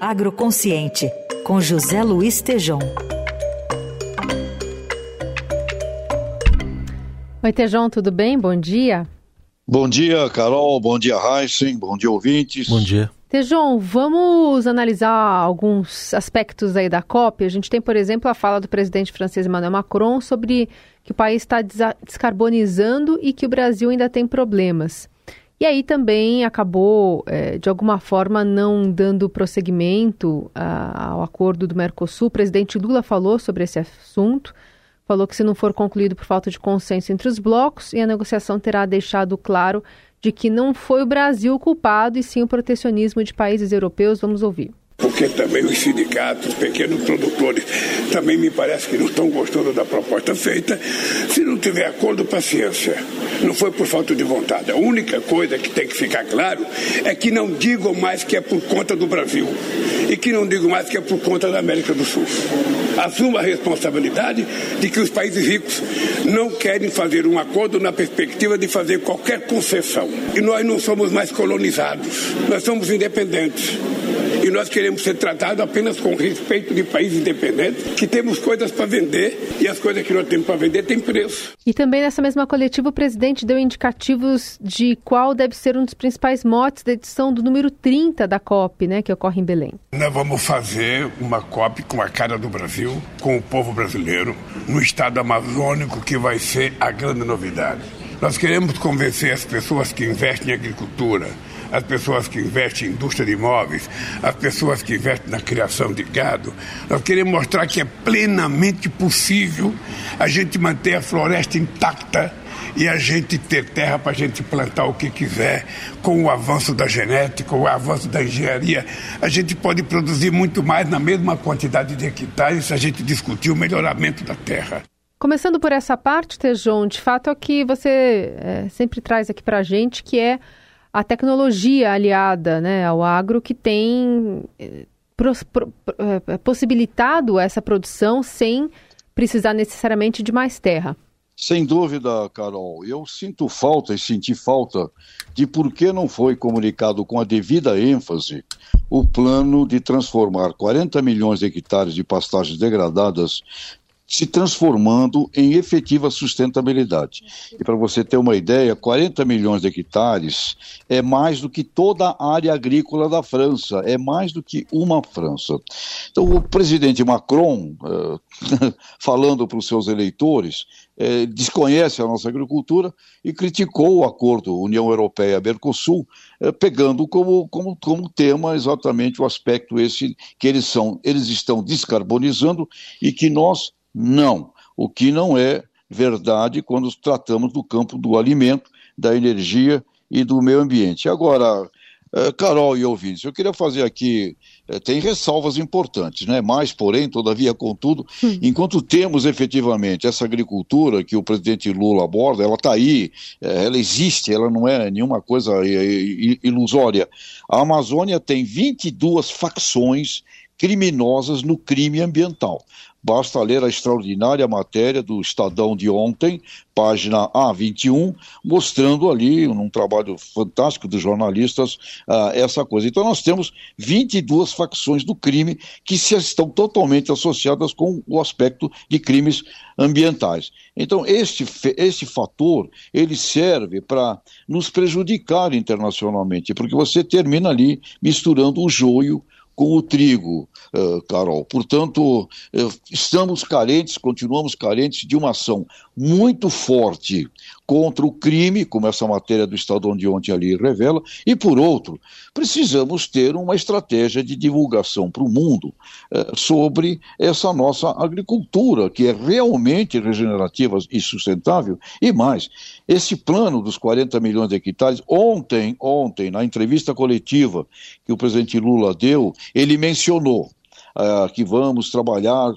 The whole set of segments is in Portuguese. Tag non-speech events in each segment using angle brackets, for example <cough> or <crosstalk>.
Agroconsciente, com José Luiz Tejom. Oi, Tejom, tudo bem? Bom dia. Bom dia, Carol. Bom dia, Heisen. Bom dia, ouvintes. Bom dia. Tejon, vamos analisar alguns aspectos aí da COP. A gente tem, por exemplo, a fala do presidente francês Emmanuel Macron sobre que o país está descarbonizando e que o Brasil ainda tem problemas. E aí também acabou, é, de alguma forma, não dando prosseguimento a, ao acordo do Mercosul. O presidente Lula falou sobre esse assunto, falou que se não for concluído por falta de consenso entre os blocos, e a negociação terá deixado claro de que não foi o Brasil o culpado, e sim o protecionismo de países europeus. Vamos ouvir porque também os sindicatos, os pequenos produtores, também me parece que não estão gostando da proposta feita. Se não tiver acordo, paciência. Não foi por falta de vontade. A única coisa que tem que ficar claro é que não digam mais que é por conta do Brasil e que não digam mais que é por conta da América do Sul. Assuma a responsabilidade de que os países ricos não querem fazer um acordo na perspectiva de fazer qualquer concessão. E nós não somos mais colonizados, nós somos independentes e nós queremos ser tratados apenas com respeito de país independente, que temos coisas para vender e as coisas que nós temos para vender têm preço. E também nessa mesma coletiva o presidente deu indicativos de qual deve ser um dos principais motes da edição do número 30 da COP, né, que ocorre em Belém. Nós vamos fazer uma COP com a cara do Brasil, com o povo brasileiro, no estado amazônico que vai ser a grande novidade. Nós queremos convencer as pessoas que investem em agricultura, as pessoas que investem em indústria de imóveis, as pessoas que investem na criação de gado. Nós queremos mostrar que é plenamente possível a gente manter a floresta intacta e a gente ter terra para a gente plantar o que quiser, com o avanço da genética, o avanço da engenharia, a gente pode produzir muito mais na mesma quantidade de hectares se a gente discutir o melhoramento da terra. Começando por essa parte, Tejon, de fato é o que você é, sempre traz aqui para a gente, que é a tecnologia aliada né, ao agro que tem eh, eh, possibilitado essa produção sem precisar necessariamente de mais terra. Sem dúvida, Carol. Eu sinto falta e senti falta de por que não foi comunicado com a devida ênfase o plano de transformar 40 milhões de hectares de pastagens degradadas se transformando em efetiva sustentabilidade. E para você ter uma ideia, 40 milhões de hectares é mais do que toda a área agrícola da França, é mais do que uma França. Então, o presidente Macron, uh, <laughs> falando para os seus eleitores, uh, desconhece a nossa agricultura e criticou o acordo União Europeia-Mercosul, uh, pegando como, como, como tema exatamente o aspecto esse que eles são, eles estão descarbonizando e que nós não. O que não é verdade quando tratamos do campo do alimento, da energia e do meio ambiente. Agora, eh, Carol e ouvintes, eu queria fazer aqui, eh, tem ressalvas importantes, né? Mas, porém, todavia, contudo, hum. enquanto temos efetivamente essa agricultura que o presidente Lula aborda, ela está aí, eh, ela existe, ela não é nenhuma coisa ilusória. A Amazônia tem 22 facções criminosas no crime ambiental. Basta ler a extraordinária matéria do Estadão de ontem, página A21, mostrando ali, num trabalho fantástico dos jornalistas, uh, essa coisa. Então, nós temos 22 facções do crime que se estão totalmente associadas com o aspecto de crimes ambientais. Então, este, este fator, ele serve para nos prejudicar internacionalmente, porque você termina ali misturando o joio com o trigo, uh, Carol. Portanto, uh, estamos carentes, continuamos carentes de uma ação muito forte contra o crime, como essa matéria do Estado de ontem ali revela, e por outro, precisamos ter uma estratégia de divulgação para o mundo uh, sobre essa nossa agricultura, que é realmente regenerativa e sustentável, e mais, esse plano dos 40 milhões de hectares, ontem, ontem, na entrevista coletiva que o presidente Lula deu, ele mencionou Uh, que vamos trabalhar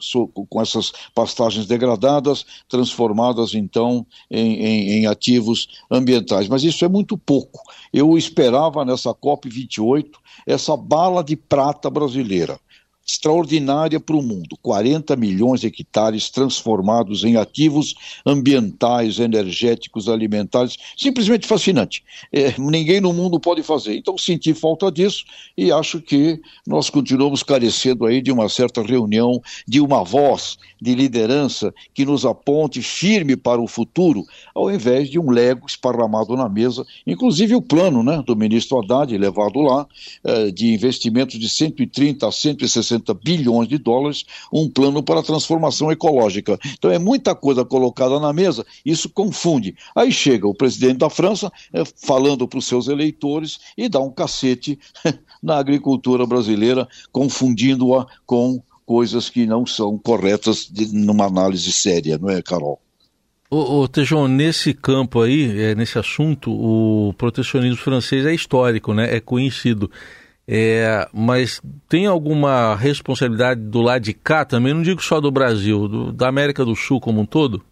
com essas pastagens degradadas, transformadas então em, em, em, ativos ambientais. Mas isso é muito pouco. Eu esperava nessa COP28 essa bala de prata brasileira. Extraordinária para o mundo. 40 milhões de hectares transformados em ativos ambientais, energéticos, alimentares. Simplesmente fascinante. É, ninguém no mundo pode fazer. Então senti falta disso e acho que nós continuamos carecendo aí de uma certa reunião, de uma voz de liderança que nos aponte firme para o futuro, ao invés de um lego esparramado na mesa, inclusive o plano né, do ministro Haddad, levado lá, eh, de investimentos de 130 a 160 bilhões de dólares, um plano para a transformação ecológica. Então é muita coisa colocada na mesa, isso confunde. Aí chega o presidente da França eh, falando para os seus eleitores e dá um cacete <laughs> na agricultura brasileira, confundindo-a com coisas que não são corretas de, numa análise séria, não é, Carol? Ô, ô Tejon, nesse campo aí, é, nesse assunto, o protecionismo francês é histórico, né? É conhecido. É, mas tem alguma responsabilidade do lado de cá também? Não digo só do Brasil, do, da América do Sul como um todo?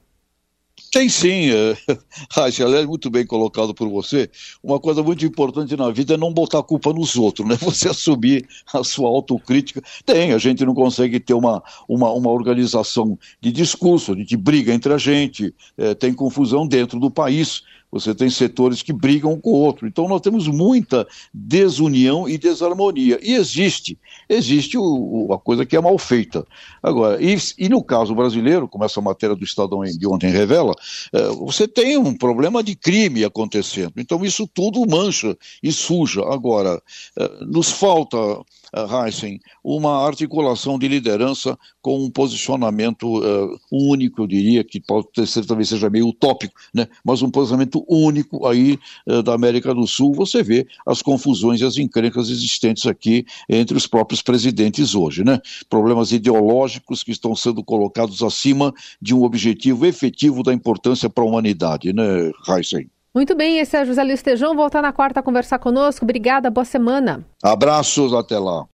Tem sim, é, <laughs> aliás, muito bem colocado por você. Uma coisa muito importante na vida é não botar a culpa nos outros, né? <laughs> Você assumir a sua autocrítica. Tem, a gente não consegue ter uma, uma, uma organização de discurso, a gente briga entre a gente, é, tem confusão dentro do país você tem setores que brigam com o outro. Então nós temos muita desunião e desarmonia. E existe, existe o, o, a coisa que é mal feita. Agora, e, e, no caso brasileiro, como essa matéria do Estadão de ontem revela, é, você tem um problema de crime acontecendo. Então isso tudo mancha e suja. Agora, é, nos falta uh, Heisen, uma articulação de liderança com um posicionamento único, eu diria, que pode ser, talvez seja meio utópico, né? mas um posicionamento único aí uh, da América do Sul. Você vê as confusões e as encrencas existentes aqui entre os próprios presidentes hoje, né? Problemas ideológicos que estão sendo colocados acima de um objetivo efetivo da importância para a humanidade, né, Heisen? Muito bem, esse é José Luiz Tejão, voltar na quarta a conversar conosco. Obrigada, boa semana. Abraços, até lá.